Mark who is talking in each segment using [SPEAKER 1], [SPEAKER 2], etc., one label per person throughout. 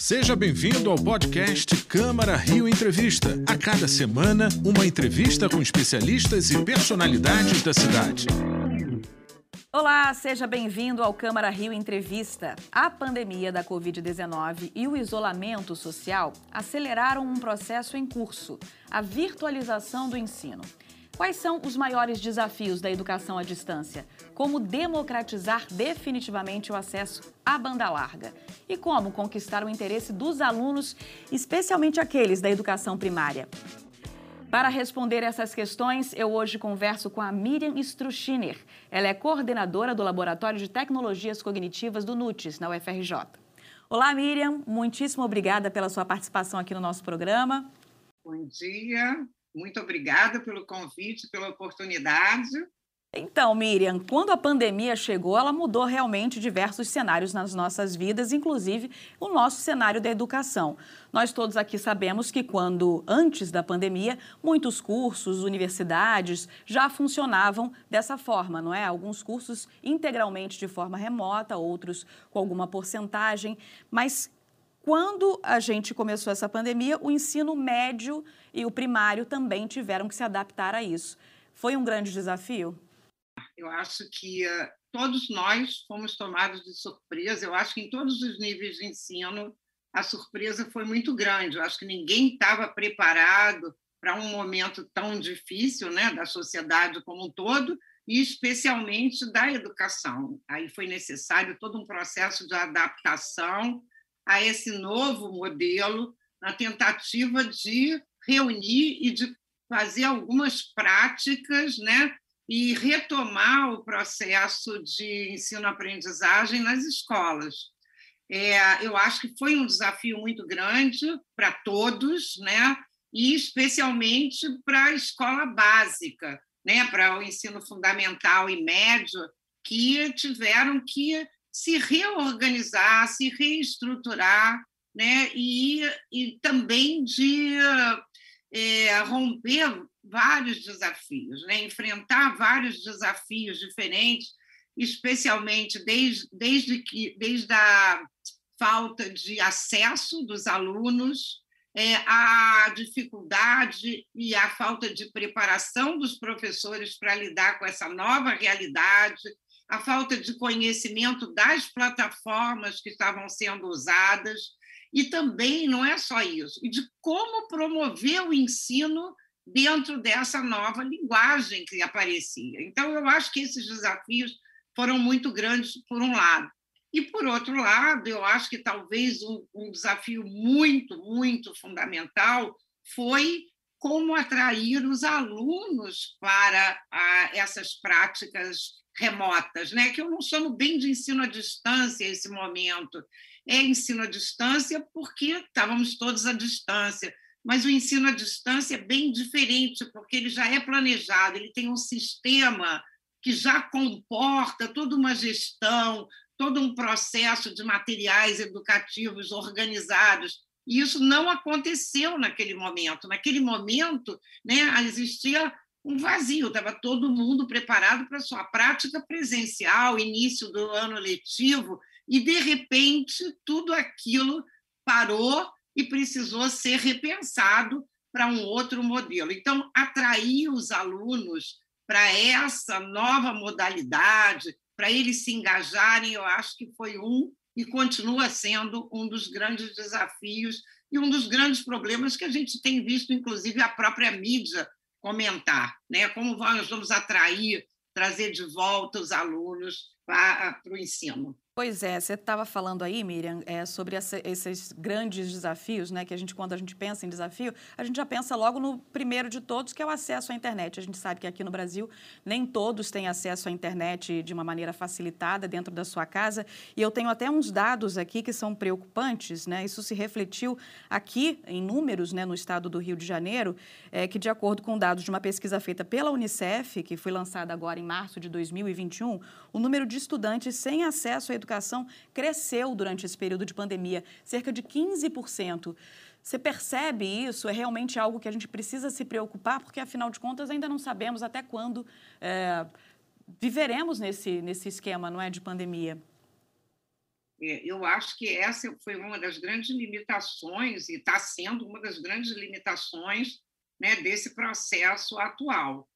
[SPEAKER 1] Seja bem-vindo ao podcast Câmara Rio Entrevista. A cada semana, uma entrevista com especialistas e personalidades da cidade.
[SPEAKER 2] Olá, seja bem-vindo ao Câmara Rio Entrevista. A pandemia da Covid-19 e o isolamento social aceleraram um processo em curso, a virtualização do ensino. Quais são os maiores desafios da educação à distância? Como democratizar definitivamente o acesso à banda larga? E como conquistar o interesse dos alunos, especialmente aqueles da educação primária? Para responder essas questões, eu hoje converso com a Miriam Struchiner. Ela é coordenadora do Laboratório de Tecnologias Cognitivas do NUTES, na UFRJ. Olá, Miriam. Muitíssimo obrigada pela sua participação aqui no nosso programa.
[SPEAKER 3] Bom dia. Muito obrigada pelo convite, pela oportunidade.
[SPEAKER 2] Então, Miriam, quando a pandemia chegou, ela mudou realmente diversos cenários nas nossas vidas, inclusive o nosso cenário da educação. Nós todos aqui sabemos que quando antes da pandemia, muitos cursos, universidades já funcionavam dessa forma, não é? Alguns cursos integralmente de forma remota, outros com alguma porcentagem, mas quando a gente começou essa pandemia, o ensino médio e o primário também tiveram que se adaptar a isso. Foi um grande desafio?
[SPEAKER 3] Eu acho que uh, todos nós fomos tomados de surpresa. Eu acho que em todos os níveis de ensino a surpresa foi muito grande. Eu acho que ninguém estava preparado para um momento tão difícil, né, da sociedade como um todo e especialmente da educação. Aí foi necessário todo um processo de adaptação a esse novo modelo na tentativa de reunir e de fazer algumas práticas, né? E retomar o processo de ensino-aprendizagem nas escolas. É, eu acho que foi um desafio muito grande para todos, né? E especialmente para a escola básica, né? Para o ensino fundamental e médio, que tiveram que se reorganizar, se reestruturar, né? e, e também de é, romper vários desafios, né? enfrentar vários desafios diferentes, especialmente desde, desde, que, desde a falta de acesso dos alunos, é, a dificuldade e a falta de preparação dos professores para lidar com essa nova realidade, a falta de conhecimento das plataformas que estavam sendo usadas, e também não é só isso, de como promover o ensino dentro dessa nova linguagem que aparecia. Então, eu acho que esses desafios foram muito grandes, por um lado. E, por outro lado, eu acho que talvez um, um desafio muito, muito fundamental foi como atrair os alunos para ah, essas práticas remotas, né? que eu não chamo bem de ensino à distância esse momento. É ensino à distância porque estávamos todos à distância, mas o ensino à distância é bem diferente, porque ele já é planejado, ele tem um sistema que já comporta toda uma gestão, todo um processo de materiais educativos organizados. E isso não aconteceu naquele momento. Naquele momento, né, existia um vazio, estava todo mundo preparado para a sua prática presencial, início do ano letivo, e, de repente, tudo aquilo parou e precisou ser repensado para um outro modelo. Então, atrair os alunos para essa nova modalidade, para eles se engajarem, eu acho que foi um e continua sendo um dos grandes desafios e um dos grandes problemas que a gente tem visto, inclusive, a própria mídia comentar, né? Como nós vamos atrair, trazer de volta os alunos para, para o ensino.
[SPEAKER 2] Pois é, você estava falando aí, Miriam, é, sobre essa, esses grandes desafios, né? Que a gente, quando a gente pensa em desafio, a gente já pensa logo no primeiro de todos, que é o acesso à internet. A gente sabe que aqui no Brasil nem todos têm acesso à internet de uma maneira facilitada dentro da sua casa. E eu tenho até uns dados aqui que são preocupantes, né? Isso se refletiu aqui em números, né, no estado do Rio de Janeiro, é, que de acordo com dados de uma pesquisa feita pela Unicef, que foi lançada agora em março de 2021, o número de estudantes sem acesso à educação cresceu durante esse período de pandemia, cerca de 15%. Você percebe isso? É realmente algo que a gente precisa se preocupar, porque, afinal de contas, ainda não sabemos até quando é, viveremos nesse, nesse esquema não é, de pandemia.
[SPEAKER 3] É, eu acho que essa foi uma das grandes limitações, e está sendo uma das grandes limitações né, desse processo atual.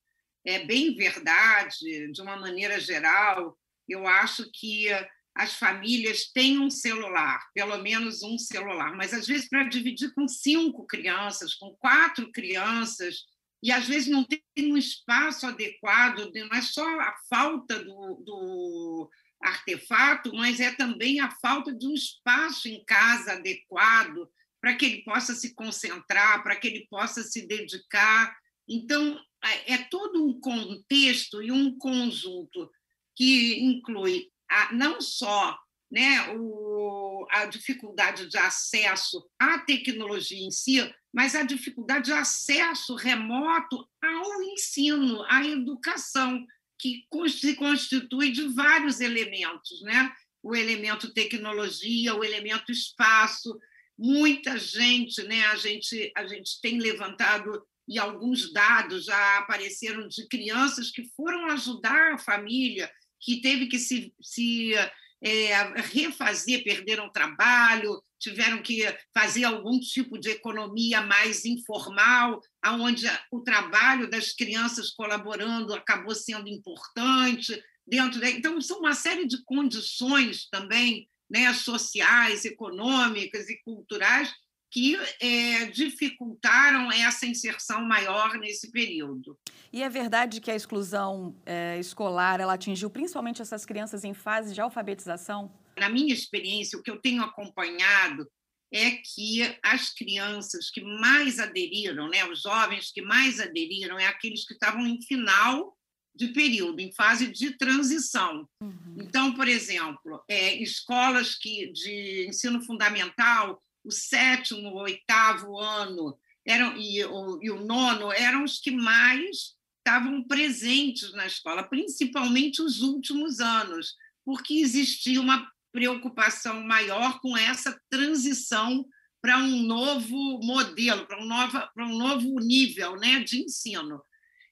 [SPEAKER 3] É bem verdade, de uma maneira geral, eu acho que as famílias têm um celular, pelo menos um celular, mas às vezes para dividir com cinco crianças, com quatro crianças, e às vezes não tem um espaço adequado, não é só a falta do, do artefato, mas é também a falta de um espaço em casa adequado para que ele possa se concentrar, para que ele possa se dedicar. Então, é, é todo um contexto e um conjunto que inclui a, não só né, o, a dificuldade de acesso à tecnologia em si, mas a dificuldade de acesso remoto ao ensino, à educação que se constitui de vários elementos, né? O elemento tecnologia, o elemento espaço. Muita gente, né? A gente a gente tem levantado e alguns dados já apareceram de crianças que foram ajudar a família, que teve que se, se é, refazer, perderam trabalho, tiveram que fazer algum tipo de economia mais informal, aonde o trabalho das crianças colaborando acabou sendo importante dentro da... então são uma série de condições também né, sociais, econômicas e culturais que é, dificultaram essa inserção maior nesse período.
[SPEAKER 2] E é verdade que a exclusão é, escolar ela atingiu principalmente essas crianças em fase de alfabetização?
[SPEAKER 3] Na minha experiência, o que eu tenho acompanhado é que as crianças que mais aderiram, né, os jovens que mais aderiram, é aqueles que estavam em final de período, em fase de transição. Uhum. Então, por exemplo, é, escolas que de ensino fundamental o sétimo, o oitavo ano eram, e, o, e o nono eram os que mais estavam presentes na escola, principalmente os últimos anos, porque existia uma preocupação maior com essa transição para um novo modelo, para um, nova, para um novo nível né, de ensino.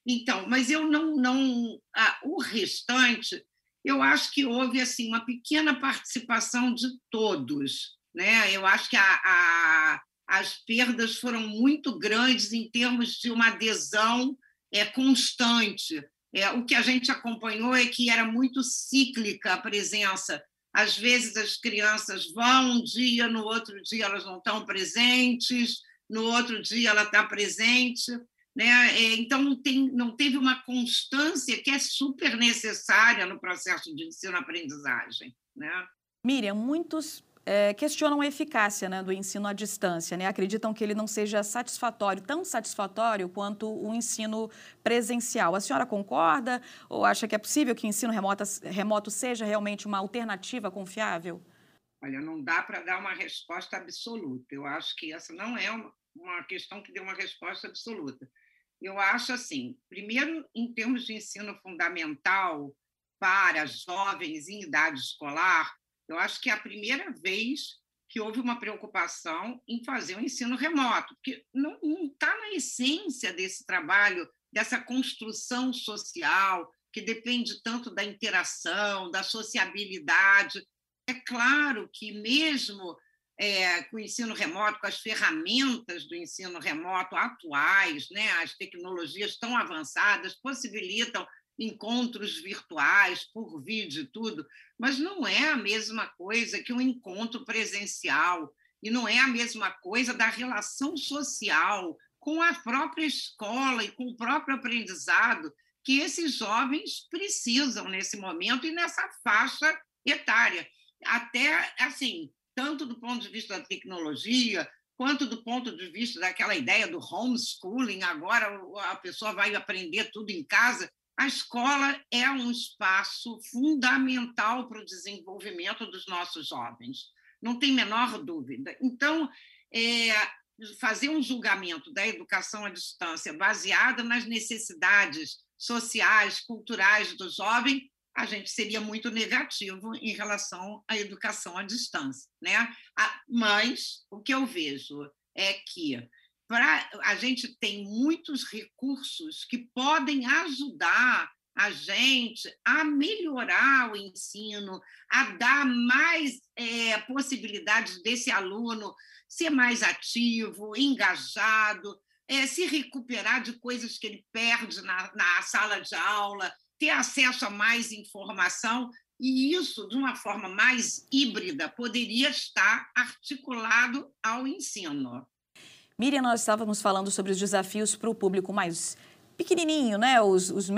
[SPEAKER 3] Então, mas eu não. não ah, o restante, eu acho que houve assim uma pequena participação de todos. Né? Eu acho que a, a, as perdas foram muito grandes em termos de uma adesão é, constante. É, o que a gente acompanhou é que era muito cíclica a presença. Às vezes as crianças vão um dia, no outro dia elas não estão presentes, no outro dia ela está presente. Né? É, então, não, tem, não teve uma constância que é super necessária no processo de ensino-aprendizagem. Né?
[SPEAKER 2] Miriam, muitos é, questionam a eficácia né, do ensino à distância, né? acreditam que ele não seja satisfatório, tão satisfatório quanto o ensino presencial. A senhora concorda ou acha que é possível que o ensino remoto, remoto seja realmente uma alternativa confiável?
[SPEAKER 3] Olha, não dá para dar uma resposta absoluta. Eu acho que essa não é uma, questão que dê uma resposta absoluta. Eu acho assim, primeiro, em termos de ensino fundamental para jovens em idade escolar, eu acho que é a primeira vez que houve uma preocupação em fazer o um ensino remoto, porque não está na essência desse trabalho, dessa construção social, que depende tanto da interação, da sociabilidade. É claro que, mesmo é, com o ensino remoto, com as ferramentas do ensino remoto atuais, né, as tecnologias tão avançadas possibilitam encontros virtuais, por vídeo tudo, mas não é a mesma coisa que um encontro presencial, e não é a mesma coisa da relação social com a própria escola e com o próprio aprendizado que esses jovens precisam nesse momento e nessa faixa etária. Até, assim, tanto do ponto de vista da tecnologia, quanto do ponto de vista daquela ideia do homeschooling, agora a pessoa vai aprender tudo em casa a escola é um espaço fundamental para o desenvolvimento dos nossos jovens, não tem menor dúvida. Então, é, fazer um julgamento da educação à distância baseada nas necessidades sociais, culturais do jovem, a gente seria muito negativo em relação à educação à distância, né? Mas o que eu vejo é que pra, a gente tem muitos recursos que podem ajudar a gente a melhorar o ensino, a dar mais é, possibilidades desse aluno ser mais ativo, engajado, é, se recuperar de coisas que ele perde na, na sala de aula, ter acesso a mais informação. E isso, de uma forma mais híbrida, poderia estar articulado ao ensino.
[SPEAKER 2] Miriam, nós estávamos falando sobre os desafios para o público mais pequenininho, né? Os, os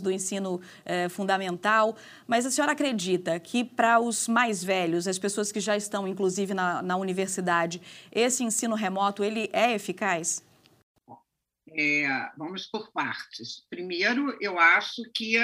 [SPEAKER 2] do ensino eh, fundamental. Mas a senhora acredita que para os mais velhos, as pessoas que já estão, inclusive, na, na universidade, esse ensino remoto ele é eficaz?
[SPEAKER 3] É, vamos por partes. Primeiro, eu acho que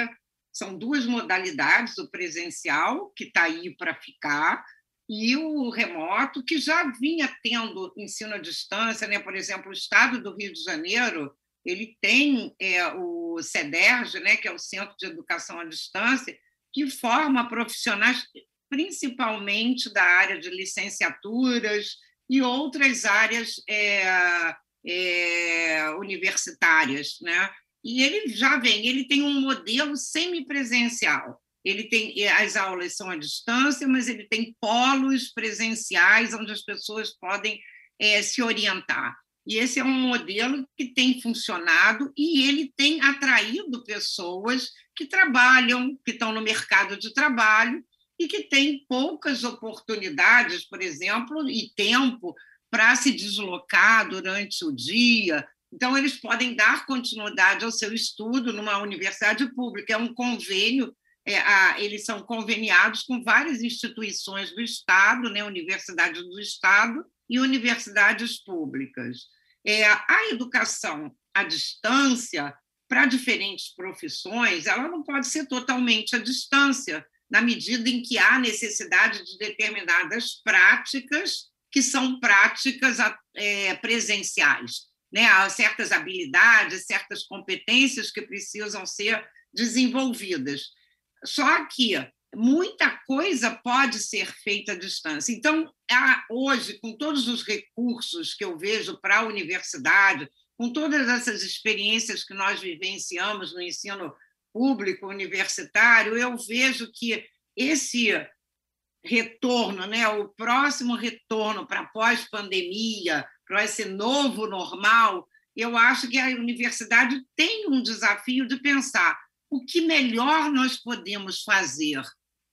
[SPEAKER 3] são duas modalidades: o presencial, que está aí para ficar, e o remoto, que já vinha tendo ensino à distância, né? por exemplo, o estado do Rio de Janeiro ele tem é, o CEDERJ, né, que é o Centro de Educação à Distância, que forma profissionais principalmente da área de licenciaturas e outras áreas é, é, universitárias, né? E ele já vem, ele tem um modelo semipresencial. Ele tem as aulas são à distância, mas ele tem polos presenciais onde as pessoas podem é, se orientar. E esse é um modelo que tem funcionado e ele tem atraído pessoas que trabalham, que estão no mercado de trabalho e que têm poucas oportunidades, por exemplo, e tempo para se deslocar durante o dia. Então, eles podem dar continuidade ao seu estudo numa universidade pública. É um convênio, é, a, eles são conveniados com várias instituições do Estado, né, universidades do Estado e universidades públicas é, a educação à distância para diferentes profissões, ela não pode ser totalmente à distância, na medida em que há necessidade de determinadas práticas que são práticas é, presenciais. Né? Há certas habilidades, certas competências que precisam ser desenvolvidas. Só que muita coisa pode ser feita à distância. Então, hoje, com todos os recursos que eu vejo para a universidade, com todas essas experiências que nós vivenciamos no ensino público universitário, eu vejo que esse retorno, né, o próximo retorno para pós-pandemia, para esse novo normal, eu acho que a universidade tem um desafio de pensar o que melhor nós podemos fazer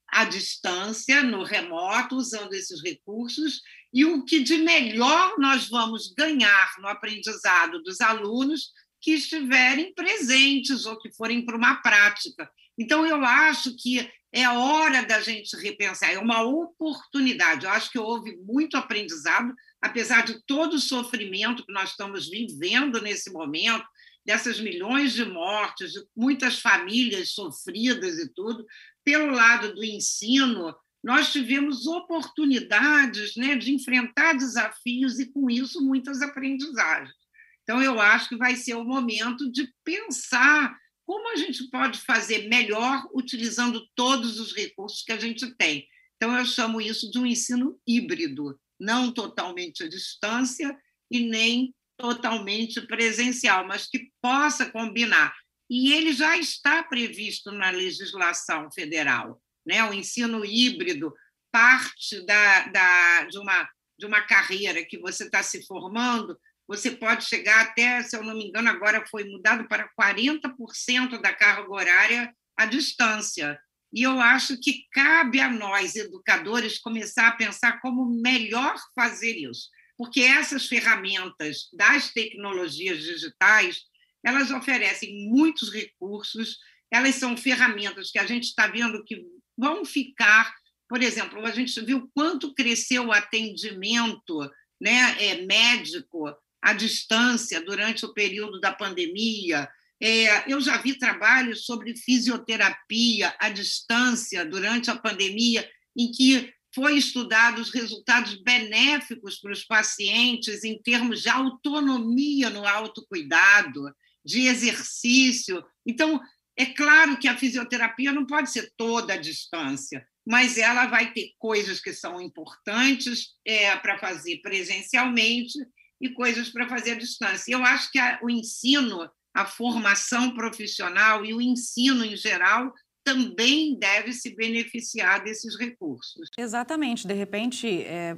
[SPEAKER 3] à distância, no remoto, usando esses recursos, e o que de melhor nós vamos ganhar no aprendizado dos alunos que estiverem presentes ou que forem para uma prática. Então, eu acho que é hora da gente repensar, é uma oportunidade. Eu acho que houve muito aprendizado, apesar de todo o sofrimento que nós estamos vivendo nesse momento, dessas milhões de mortes, de muitas famílias sofridas e tudo, pelo lado do ensino, nós tivemos oportunidades né, de enfrentar desafios e, com isso, muitas aprendizagens. Então, eu acho que vai ser o momento de pensar como a gente pode fazer melhor utilizando todos os recursos que a gente tem. Então, eu chamo isso de um ensino híbrido, não totalmente à distância e nem totalmente presencial, mas que possa combinar. E ele já está previsto na legislação federal. Né? O ensino híbrido parte da, da, de, uma, de uma carreira que você está se formando, você pode chegar até, se eu não me engano, agora foi mudado para 40% da carga horária à distância. E eu acho que cabe a nós, educadores, começar a pensar como melhor fazer isso porque essas ferramentas das tecnologias digitais elas oferecem muitos recursos, elas são ferramentas que a gente está vendo que vão ficar, por exemplo, a gente viu quanto cresceu o atendimento né, é, médico à distância durante o período da pandemia. É, eu já vi trabalhos sobre fisioterapia à distância durante a pandemia, em que foi estudado os resultados benéficos para os pacientes em termos de autonomia no autocuidado, de exercício. Então, é claro que a fisioterapia não pode ser toda à distância, mas ela vai ter coisas que são importantes é, para fazer presencialmente e coisas para fazer à distância. Eu acho que a, o ensino a formação profissional e o ensino em geral também deve se beneficiar desses recursos.
[SPEAKER 2] Exatamente. De repente, é,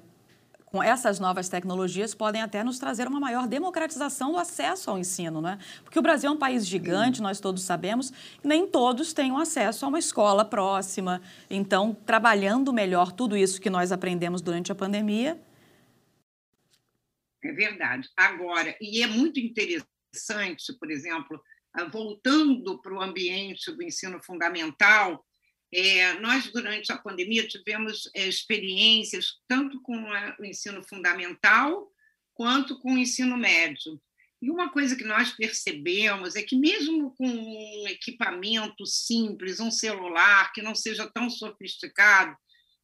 [SPEAKER 2] com essas novas tecnologias, podem até nos trazer uma maior democratização do acesso ao ensino, né? Porque o Brasil é um país gigante, nós todos sabemos, nem todos têm acesso a uma escola próxima. Então, trabalhando melhor tudo isso que nós aprendemos durante a pandemia.
[SPEAKER 3] É verdade. Agora, e é muito interessante, por exemplo, voltando para o ambiente do ensino fundamental, é, nós, durante a pandemia, tivemos é, experiências tanto com a, o ensino fundamental quanto com o ensino médio. E uma coisa que nós percebemos é que, mesmo com um equipamento simples, um celular que não seja tão sofisticado,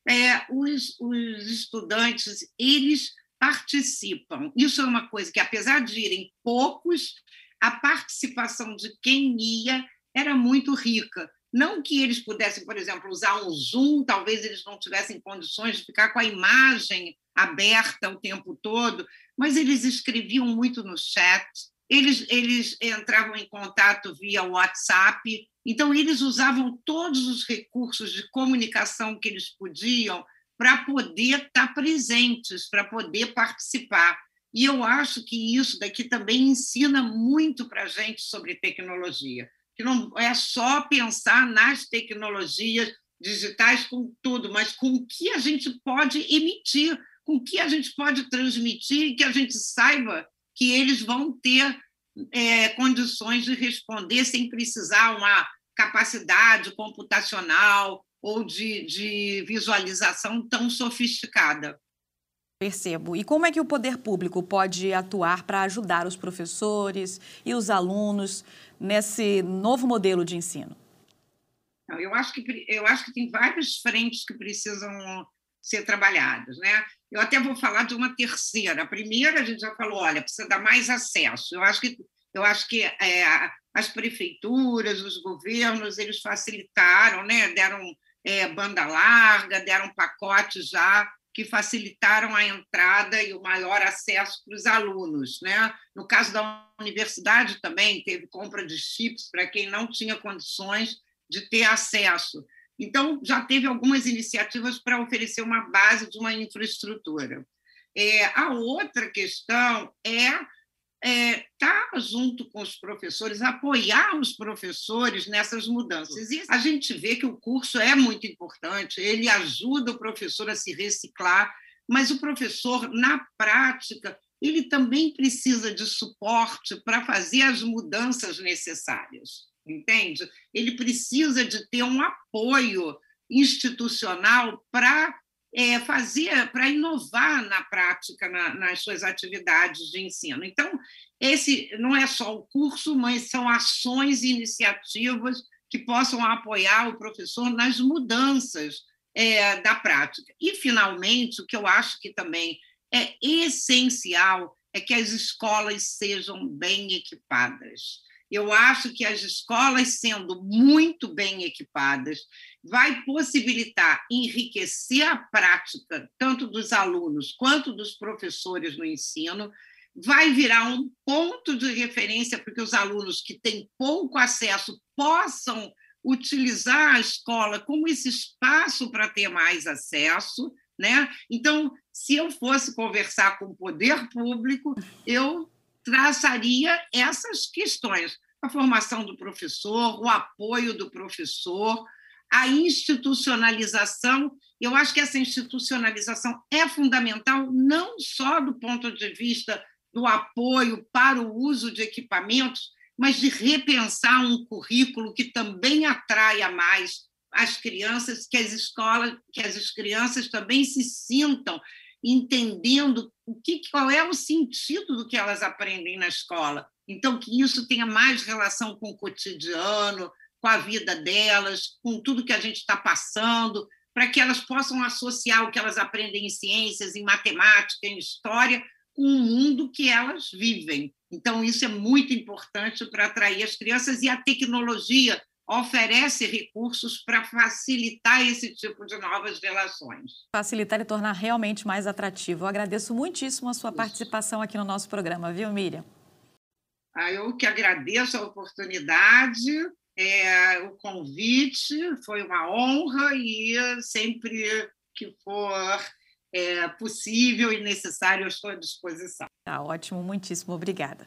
[SPEAKER 3] é, os, os estudantes eles participam. Isso é uma coisa que, apesar de irem poucos, a participação de quem ia era muito rica. Não que eles pudessem, por exemplo, usar um Zoom, talvez eles não tivessem condições de ficar com a imagem aberta o tempo todo, mas eles escreviam muito no chat, eles, eles entravam em contato via WhatsApp, então eles usavam todos os recursos de comunicação que eles podiam para poder estar presentes, para poder participar. E eu acho que isso daqui também ensina muito para a gente sobre tecnologia, que não é só pensar nas tecnologias digitais com tudo, mas com o que a gente pode emitir, com o que a gente pode transmitir e que a gente saiba que eles vão ter é, condições de responder sem precisar uma capacidade computacional ou de, de visualização tão sofisticada.
[SPEAKER 2] Percebo. E como é que o poder público pode atuar para ajudar os professores e os alunos nesse novo modelo de ensino?
[SPEAKER 3] Eu acho que, eu acho que tem várias frentes que precisam ser trabalhadas. Né? Eu até vou falar de uma terceira. A primeira, a gente já falou, olha, precisa dar mais acesso. Eu acho que, eu acho que é, as prefeituras, os governos, eles facilitaram, né? deram é, banda larga, deram pacotes já que facilitaram a entrada e o maior acesso para os alunos. Né? No caso da universidade também, teve compra de chips para quem não tinha condições de ter acesso. Então, já teve algumas iniciativas para oferecer uma base de uma infraestrutura. É, a outra questão é é, tá junto com os professores, apoiar os professores nessas mudanças. E a gente vê que o curso é muito importante, ele ajuda o professor a se reciclar, mas o professor, na prática, ele também precisa de suporte para fazer as mudanças necessárias, entende? Ele precisa de ter um apoio institucional para é, fazer para inovar na prática na, nas suas atividades de ensino. Então, esse não é só o curso, mas são ações e iniciativas que possam apoiar o professor nas mudanças é, da prática. E, finalmente, o que eu acho que também é essencial é que as escolas sejam bem equipadas. Eu acho que as escolas, sendo muito bem equipadas, vai possibilitar enriquecer a prática, tanto dos alunos quanto dos professores no ensino, vai virar um ponto de referência para que os alunos que têm pouco acesso possam utilizar a escola como esse espaço para ter mais acesso. Né? Então, se eu fosse conversar com o poder público, eu traçaria essas questões: a formação do professor, o apoio do professor, a institucionalização. Eu acho que essa institucionalização é fundamental, não só do ponto de vista do apoio para o uso de equipamentos, mas de repensar um currículo que também atraia mais as crianças, que as escolas, que as crianças também se sintam entendendo o que, qual é o sentido do que elas aprendem na escola. Então, que isso tenha mais relação com o cotidiano, com a vida delas, com tudo que a gente está passando, para que elas possam associar o que elas aprendem em ciências, em matemática, em história, com o mundo que elas vivem. Então, isso é muito importante para atrair as crianças e a tecnologia oferece recursos para facilitar esse tipo de novas relações.
[SPEAKER 2] Facilitar e tornar realmente mais atrativo. Eu agradeço muitíssimo a sua Isso. participação aqui no nosso programa, viu, Miriam?
[SPEAKER 3] Ah, eu que agradeço a oportunidade, é, o convite, foi uma honra e sempre que for é, possível e necessário, eu estou à disposição.
[SPEAKER 2] Tá ótimo, muitíssimo obrigada.